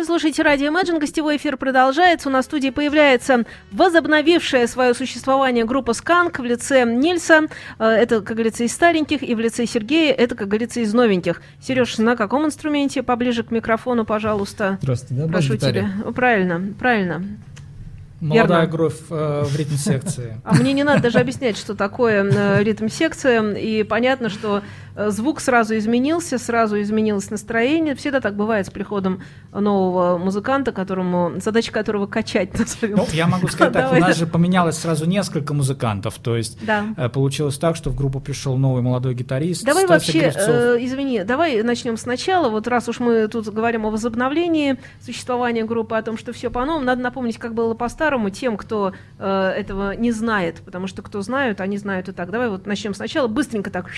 Вы слушаете радио Imagine, гостевой эфир продолжается. У нас в студии появляется возобновившая свое существование группа «Сканк» в лице Нильса. Э, это, как говорится, из стареньких, и в лице Сергея это, как говорится, из новеньких. Сереж, на каком инструменте? Поближе к микрофону, пожалуйста. Здравствуйте, да? Прошу тебя. Правильно, правильно. Молодая Верно. кровь э, в ритм-секции. А мне не надо даже объяснять, что такое э, ритм-секция. И понятно, что звук сразу изменился, сразу изменилось настроение. Всегда так бывает с приходом нового музыканта, которому задача которого качать. Ну, я могу сказать так, у нас же поменялось сразу несколько музыкантов, то есть да. Э, получилось так, что в группу пришел новый молодой гитарист. Давай вообще, э, извини, давай начнем сначала. Вот раз уж мы тут говорим о возобновлении существования группы, о том, что все по-новому, надо напомнить, как было по-старому тем, кто э, этого не знает, потому что кто знают, они знают и так. Давай вот начнем сначала, быстренько так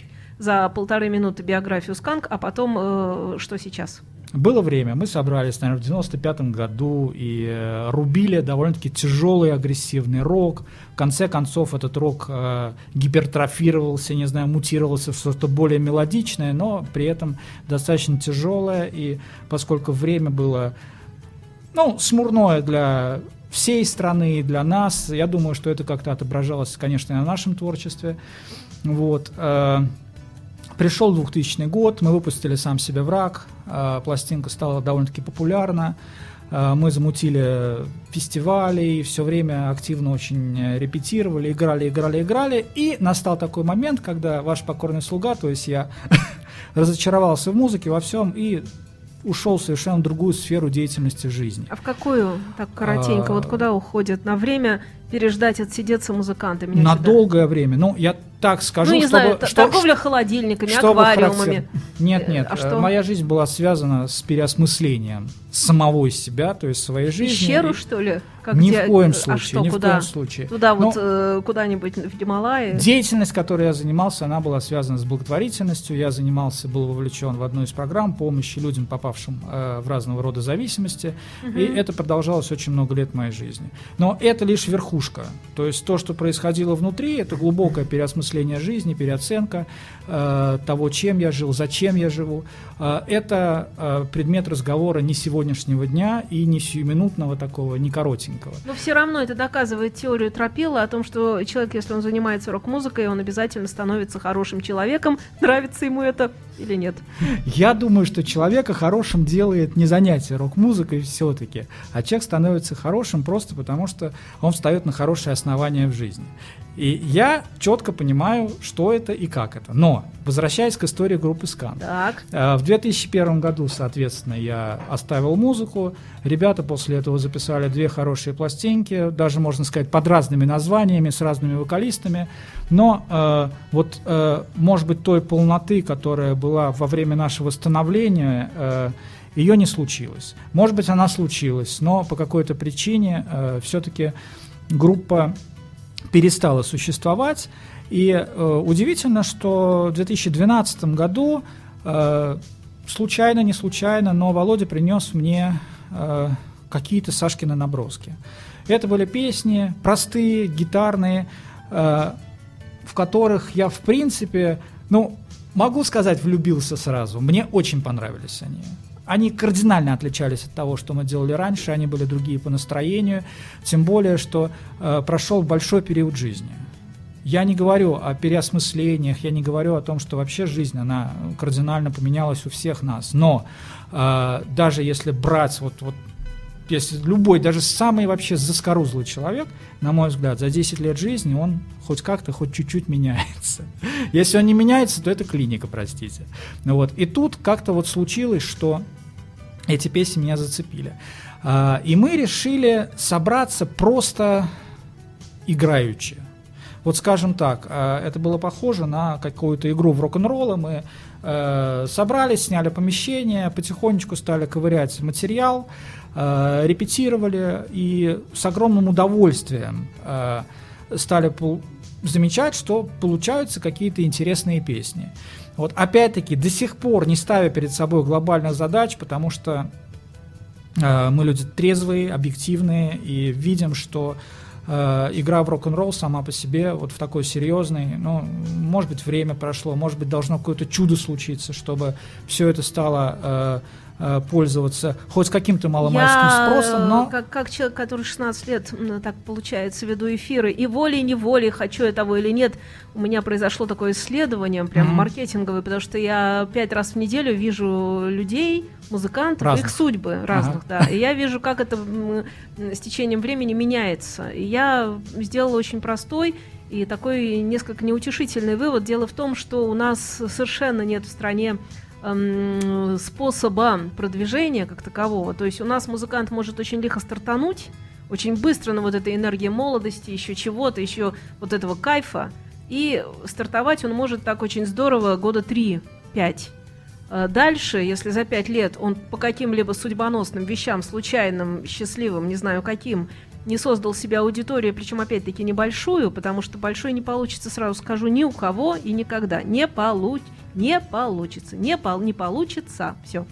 за полторы минуты биографию Сканк, а потом э, что сейчас? Было время, мы собрались, наверное, в 95 году и э, рубили довольно-таки тяжелый агрессивный рок. В конце концов этот рок э, гипертрофировался, не знаю, мутировался в что-то более мелодичное, но при этом достаточно тяжелое. И поскольку время было, ну, смурное для всей страны и для нас, я думаю, что это как-то отображалось, конечно, и на нашем творчестве. Вот. Э, Пришел 2000 год, мы выпустили «Сам себе враг», а, пластинка стала довольно-таки популярна, а, мы замутили фестивали и все время активно очень репетировали, играли, играли, играли. И настал такой момент, когда ваш покорный слуга, то есть я, разочаровался в музыке, во всем и ушел в совершенно другую сферу деятельности жизни. А в какую, так коротенько, а, вот куда уходят? На время переждать, отсидеться музыкантами? На всегда. долгое время. Ну, я так скажу, ну, не чтобы, знаю, что, торговля холодильниками, чтобы аквариумами. Нет, нет. А что? Моя жизнь была связана с переосмыслением самого себя, то есть своей жизни. Пещеру, что ли? Как ни где... в коем а случае, а что, ни куда? в коем случае. Туда Но вот э, куда-нибудь в Гималайи? Деятельность, которой я занимался, она была связана с благотворительностью. Я занимался, был вовлечен в одну из программ помощи людям, попавшим э, в разного рода зависимости. Угу. И это продолжалось очень много лет моей жизни. Но это лишь верхушка. То есть то, что происходило внутри, это глубокое переосмысление жизни, переоценка э, того, чем я жил, зачем я живу. Э, это э, предмет разговора не сегодняшнего дня и не сиюминутного такого, не коротенького. Но все равно это доказывает теорию Тропила о том, что человек, если он занимается рок-музыкой, он обязательно становится хорошим человеком. Нравится ему это или нет? Я думаю, что человека хорошим делает не занятие рок-музыкой все-таки, а человек становится хорошим просто потому, что он встает на хорошее основание в жизни. И я четко понимаю, что это и как это. Но, возвращаясь к истории группы Скан. Так. Э, в 2001 году, соответственно, я оставил музыку. Ребята после этого записали две хорошие пластинки, даже, можно сказать, под разными названиями, с разными вокалистами. Но э, вот, э, может быть, той полноты, которая была во время нашего становления, э, ее не случилось. Может быть, она случилась, но по какой-то причине э, все-таки группа перестала существовать. И э, удивительно, что в 2012 году э, случайно, не случайно, но Володя принес мне э, какие-то Сашкины наброски. Это были песни простые, гитарные, э, в которых я, в принципе, ну, могу сказать, влюбился сразу. Мне очень понравились они. Они кардинально отличались от того, что мы делали раньше, они были другие по настроению, тем более, что э, прошел большой период жизни. Я не говорю о переосмыслениях, я не говорю о том, что вообще жизнь, она кардинально поменялась у всех нас, но э, даже если брать вот, вот если любой, даже самый вообще заскорузлый человек, на мой взгляд, за 10 лет жизни он хоть как-то, хоть чуть-чуть меняется. Если он не меняется, то это клиника, простите. Ну вот. И тут как-то вот случилось, что эти песни меня зацепили. А, и мы решили собраться просто играючи. Вот скажем так, а, это было похоже на какую-то игру в рок-н-ролл. Мы э, собрались, сняли помещение, потихонечку стали ковырять материал, э, репетировали и с огромным удовольствием э, стали замечать, что получаются какие-то интересные песни. Вот опять-таки до сих пор не ставя перед собой глобальных задач, потому что э, мы люди трезвые, объективные и видим, что э, игра в рок-н-ролл сама по себе вот в такой серьезной, ну, может быть, время прошло, может быть, должно какое-то чудо случиться, чтобы все это стало э, пользоваться хоть каким-то маломальским Я, спросом, но... Как, как человек, который 16 лет, так получается, веду эфиры, и волей-неволей, хочу я того или нет, у меня произошло такое исследование, прям mm-hmm. маркетинговое, потому что я пять раз в неделю вижу людей, музыкантов, разных. их судьбы разных, ага. да, и я вижу, как это с течением времени меняется. И я сделала очень простой и такой несколько неутешительный вывод. Дело в том, что у нас совершенно нет в стране способа продвижения как такового. То есть у нас музыкант может очень лихо стартануть, очень быстро на вот этой энергии молодости, еще чего-то, еще вот этого кайфа. И стартовать он может так очень здорово года 3-5. Э, дальше, если за 5 лет он по каким-либо судьбоносным вещам, случайным, счастливым, не знаю каким, не создал себе аудиторию, причем опять-таки небольшую, потому что большой не получится, сразу скажу, ни у кого и никогда. Не, получ... не получится. Не, пол... не получится. Все.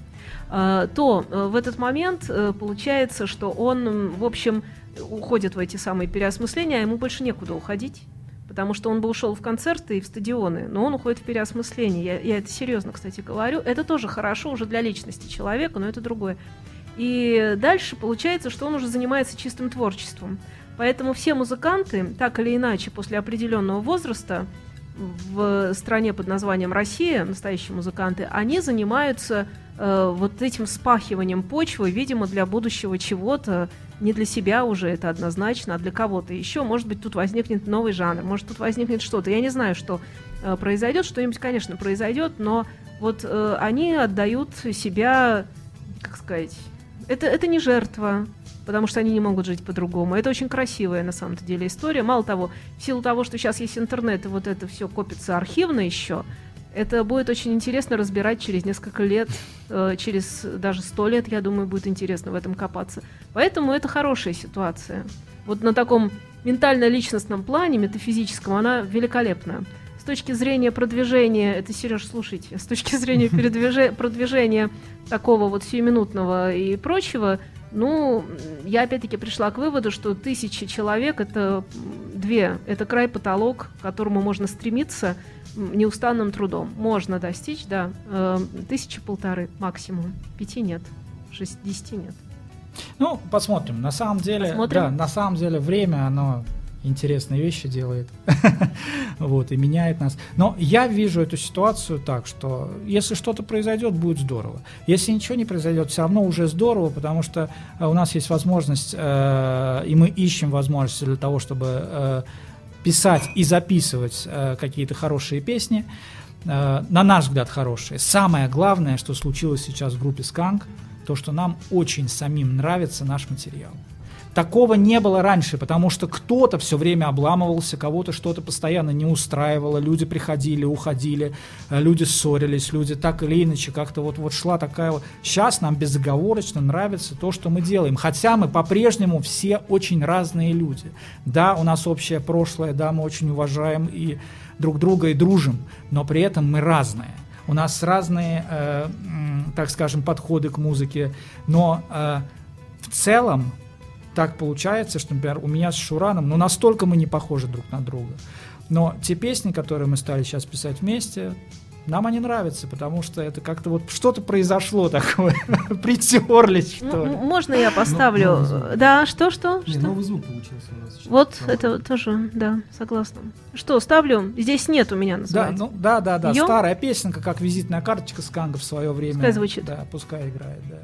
А, то э, в этот момент э, получается, что он, в общем, уходит в эти самые переосмысления, а ему больше некуда уходить. Потому что он бы ушел в концерты и в стадионы, но он уходит в переосмысление. Я, я это серьезно, кстати, говорю. Это тоже хорошо уже для личности человека, но это другое. И дальше получается, что он уже занимается чистым творчеством. Поэтому все музыканты, так или иначе, после определенного возраста, в стране под названием Россия, настоящие музыканты, они занимаются э, вот этим спахиванием почвы, видимо, для будущего чего-то, не для себя уже это однозначно, а для кого-то еще. Может быть, тут возникнет новый жанр, может, тут возникнет что-то. Я не знаю, что э, произойдет, что-нибудь, конечно, произойдет, но вот э, они отдают себя, как сказать, это, это не жертва, потому что они не могут жить по-другому. Это очень красивая на самом деле история. Мало того, в силу того, что сейчас есть интернет и вот это все копится архивно еще, это будет очень интересно разбирать через несколько лет, э, через даже сто лет, я думаю, будет интересно в этом копаться. Поэтому это хорошая ситуация. Вот на таком ментально-личностном плане, метафизическом, она великолепная с точки зрения продвижения, это, Сереж, слушайте, с точки зрения продвижения такого вот сиюминутного и прочего, ну, я опять-таки пришла к выводу, что тысячи человек это две, это край потолок, к которому можно стремиться неустанным трудом. Можно достичь, да, э, тысячи полторы максимум, пяти нет, шестидесяти нет. Ну, посмотрим. На самом деле, посмотрим. да, на самом деле время, оно интересные вещи делает, вот, и меняет нас. Но я вижу эту ситуацию так, что если что-то произойдет, будет здорово. Если ничего не произойдет, все равно уже здорово, потому что э, у нас есть возможность, э, и мы ищем возможности для того, чтобы э, писать и записывать э, какие-то хорошие песни, э, на наш взгляд, хорошие. Самое главное, что случилось сейчас в группе Skank, то, что нам очень самим нравится наш материал. Такого не было раньше, потому что кто-то все время обламывался, кого-то что-то постоянно не устраивало, люди приходили, уходили, э, люди ссорились, люди так или иначе как-то вот, вот шла такая вот... Сейчас нам безоговорочно нравится то, что мы делаем, хотя мы по-прежнему все очень разные люди. Да, у нас общее прошлое, да, мы очень уважаем и друг друга и дружим, но при этом мы разные. У нас разные, э, так скажем, подходы к музыке, но э, в целом так получается, что, например, у меня с Шураном, ну, настолько мы не похожи друг на друга. Но те песни, которые мы стали сейчас писать вместе, нам они нравятся, потому что это как-то вот что-то произошло такое, притерлись, что ли. Можно я поставлю? Да, что, что? Новый звук получился у нас. Вот это тоже, да, согласна. Что, ставлю? Здесь нет у меня называется. Да, ну, да, да, да, старая песенка, как визитная карточка Сканга в свое время. Пускай звучит. Да, пускай играет, да.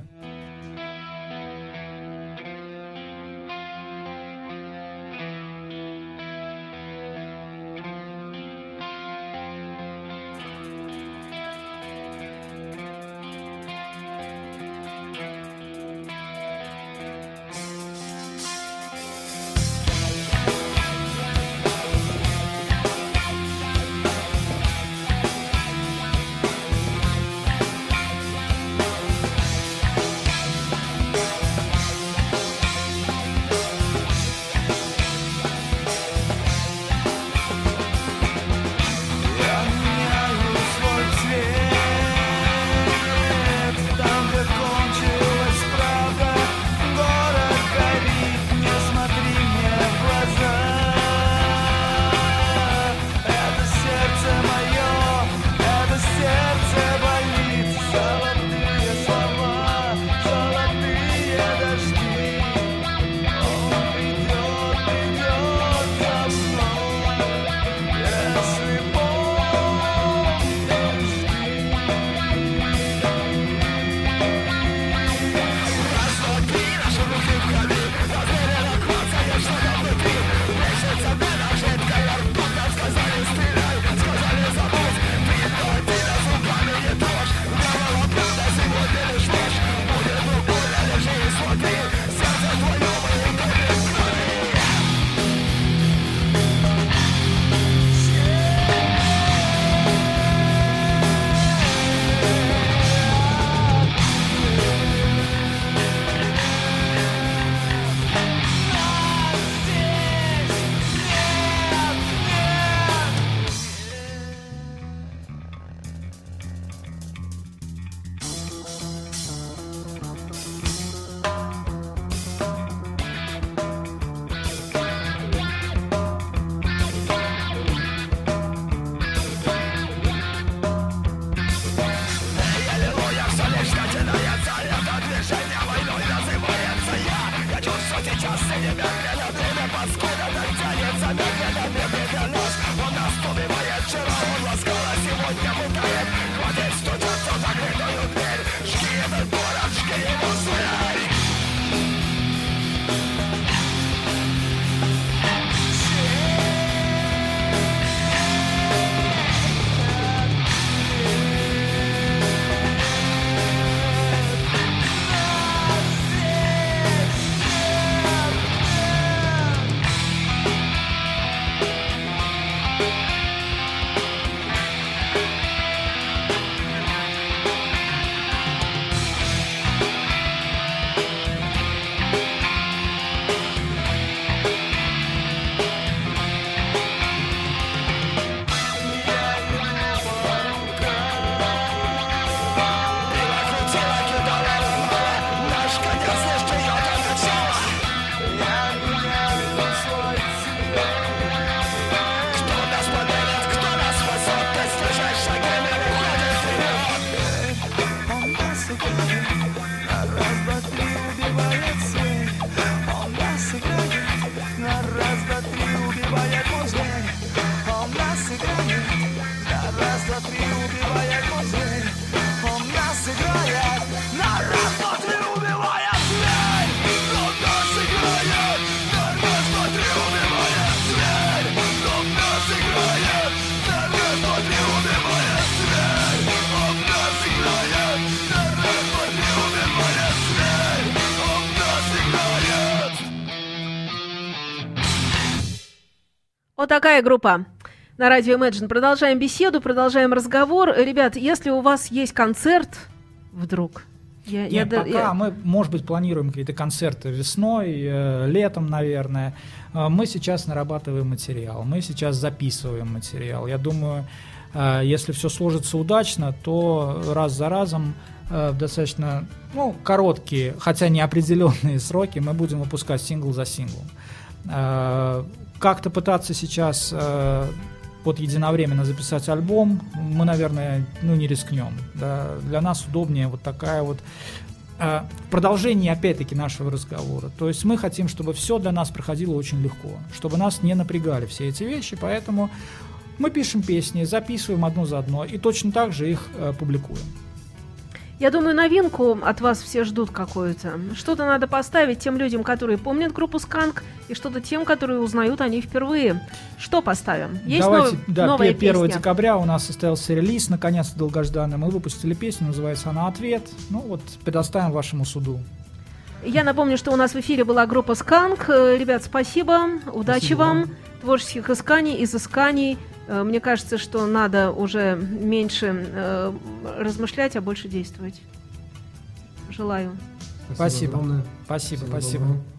Вот такая группа. На радио Imagine продолжаем беседу, продолжаем разговор. Ребят, если у вас есть концерт вдруг, я, Нет, я, пока я... мы, может быть, планируем какие-то концерты весной, э, летом, наверное. Э, мы сейчас нарабатываем материал, мы сейчас записываем материал. Я думаю, э, если все сложится удачно, то раз за разом э, в достаточно ну, короткие, хотя неопределенные сроки мы будем выпускать сингл за синглом. Э, как-то пытаться сейчас э, вот единовременно записать альбом, мы, наверное, ну, не рискнем. Да. Для нас удобнее вот такая вот э, продолжение, опять-таки, нашего разговора. То есть мы хотим, чтобы все для нас проходило очень легко, чтобы нас не напрягали все эти вещи, поэтому мы пишем песни, записываем одну за одной и точно так же их э, публикуем. Я думаю, новинку от вас все ждут какую-то. Что-то надо поставить тем людям, которые помнят группу Сканк, и что-то тем, которые узнают о ней впервые. Что поставим? Есть Давайте, нов... да, новая 1 песня? декабря у нас состоялся релиз, наконец-то долгожданный. Мы выпустили песню, называется она «Ответ». Ну вот, предоставим вашему суду. Я напомню, что у нас в эфире была группа Сканк. Ребят, спасибо, удачи спасибо. вам, творческих исканий, изысканий. Э, мне кажется, что надо уже меньше э, размышлять, а больше действовать. Желаю. Спасибо. Спасибо, спасибо. спасибо. спасибо.